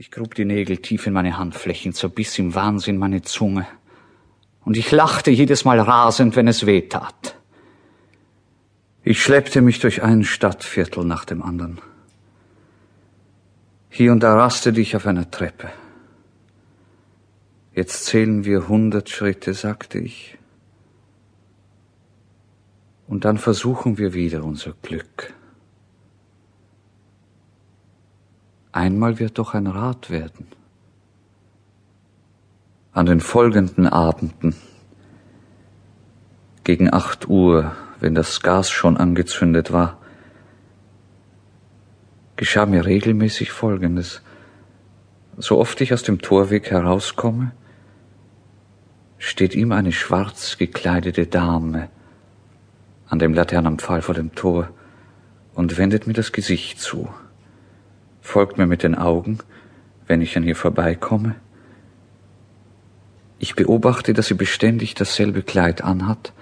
Ich grub die Nägel tief in meine Handflächen, zerbiss im Wahnsinn meine Zunge. Und ich lachte jedes Mal rasend, wenn es weh tat. Ich schleppte mich durch ein Stadtviertel nach dem anderen. Hier und da rastete ich auf einer Treppe. Jetzt zählen wir hundert Schritte, sagte ich. Und dann versuchen wir wieder unser Glück. Einmal wird doch ein Rat werden. An den folgenden Abenden, gegen acht Uhr, wenn das Gas schon angezündet war, geschah mir regelmäßig Folgendes. So oft ich aus dem Torweg herauskomme, steht ihm eine schwarz gekleidete Dame an dem Laternenpfahl vor dem Tor und wendet mir das Gesicht zu folgt mir mit den Augen, wenn ich an ihr vorbeikomme. Ich beobachte, dass sie beständig dasselbe Kleid anhat,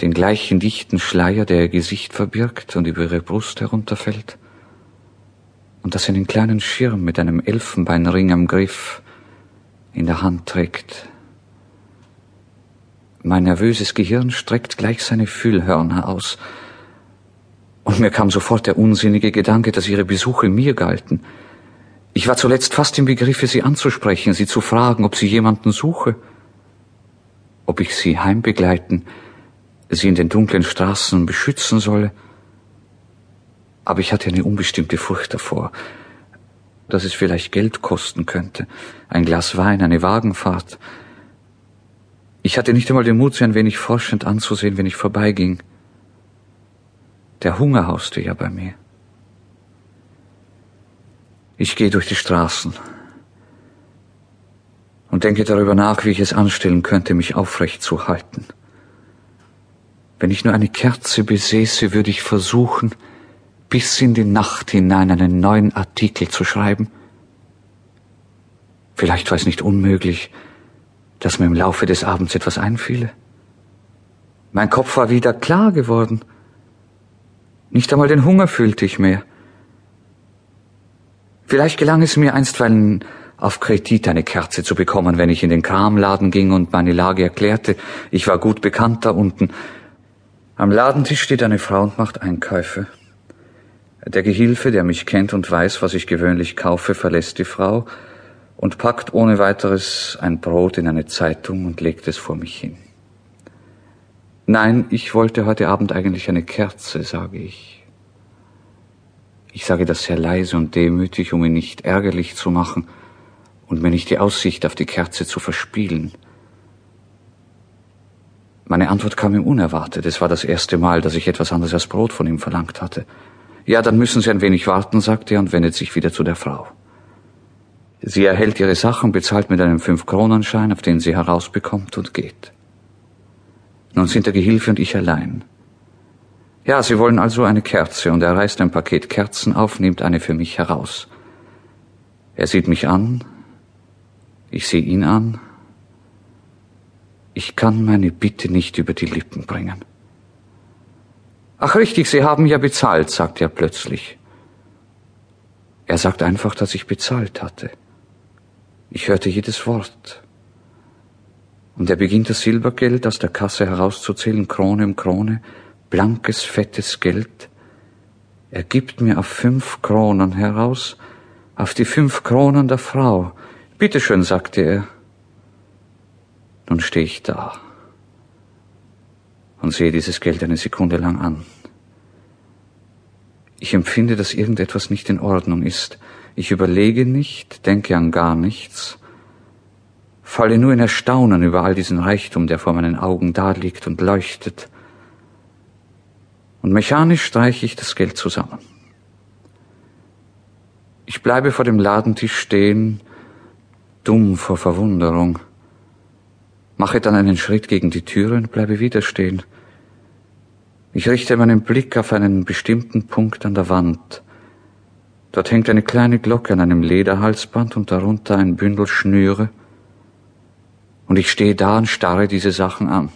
den gleichen dichten Schleier, der ihr Gesicht verbirgt und über ihre Brust herunterfällt, und dass sie einen kleinen Schirm mit einem Elfenbeinring am Griff in der Hand trägt. Mein nervöses Gehirn streckt gleich seine Füllhörner aus, und mir kam sofort der unsinnige Gedanke, dass ihre Besuche mir galten. Ich war zuletzt fast im Begriffe, sie anzusprechen, sie zu fragen, ob sie jemanden suche, ob ich sie heimbegleiten, sie in den dunklen Straßen beschützen solle. Aber ich hatte eine unbestimmte Furcht davor, dass es vielleicht Geld kosten könnte, ein Glas Wein, eine Wagenfahrt. Ich hatte nicht einmal den Mut, sie ein wenig forschend anzusehen, wenn ich vorbeiging. Der Hunger hauste ja bei mir. Ich gehe durch die Straßen und denke darüber nach, wie ich es anstellen könnte, mich aufrecht zu halten. Wenn ich nur eine Kerze besäße, würde ich versuchen, bis in die Nacht hinein einen neuen Artikel zu schreiben. Vielleicht war es nicht unmöglich, dass mir im Laufe des Abends etwas einfiele. Mein Kopf war wieder klar geworden. Nicht einmal den Hunger fühlte ich mehr. Vielleicht gelang es mir einstweilen auf Kredit eine Kerze zu bekommen, wenn ich in den Kramladen ging und meine Lage erklärte. Ich war gut bekannt da unten. Am Ladentisch steht eine Frau und macht Einkäufe. Der Gehilfe, der mich kennt und weiß, was ich gewöhnlich kaufe, verlässt die Frau und packt ohne weiteres ein Brot in eine Zeitung und legt es vor mich hin. Nein, ich wollte heute Abend eigentlich eine Kerze, sage ich. Ich sage das sehr leise und demütig, um ihn nicht ärgerlich zu machen und mir nicht die Aussicht auf die Kerze zu verspielen. Meine Antwort kam ihm unerwartet. Es war das erste Mal, dass ich etwas anderes als Brot von ihm verlangt hatte. Ja, dann müssen Sie ein wenig warten, sagte er und wendet sich wieder zu der Frau. Sie erhält ihre Sachen, bezahlt mit einem Fünf-Kronenschein, auf den sie herausbekommt und geht. Nun sind der Gehilfe und ich allein. Ja, Sie wollen also eine Kerze, und er reißt ein Paket Kerzen auf, nimmt eine für mich heraus. Er sieht mich an, ich sehe ihn an. Ich kann meine Bitte nicht über die Lippen bringen. Ach richtig, Sie haben ja bezahlt, sagt er plötzlich. Er sagt einfach, dass ich bezahlt hatte. Ich hörte jedes Wort. Und er beginnt das Silbergeld aus der Kasse herauszuzählen, Krone um Krone, blankes, fettes Geld. Er gibt mir auf fünf Kronen heraus, auf die fünf Kronen der Frau. Bitte schön, sagte er. Nun stehe ich da und sehe dieses Geld eine Sekunde lang an. Ich empfinde, dass irgendetwas nicht in Ordnung ist. Ich überlege nicht, denke an gar nichts, falle nur in Erstaunen über all diesen Reichtum, der vor meinen Augen daliegt und leuchtet. Und mechanisch streiche ich das Geld zusammen. Ich bleibe vor dem Ladentisch stehen, dumm vor Verwunderung, mache dann einen Schritt gegen die Türe und bleibe wieder stehen. Ich richte meinen Blick auf einen bestimmten Punkt an der Wand. Dort hängt eine kleine Glocke an einem Lederhalsband und darunter ein Bündel Schnüre, und ich stehe da und starre diese Sachen an.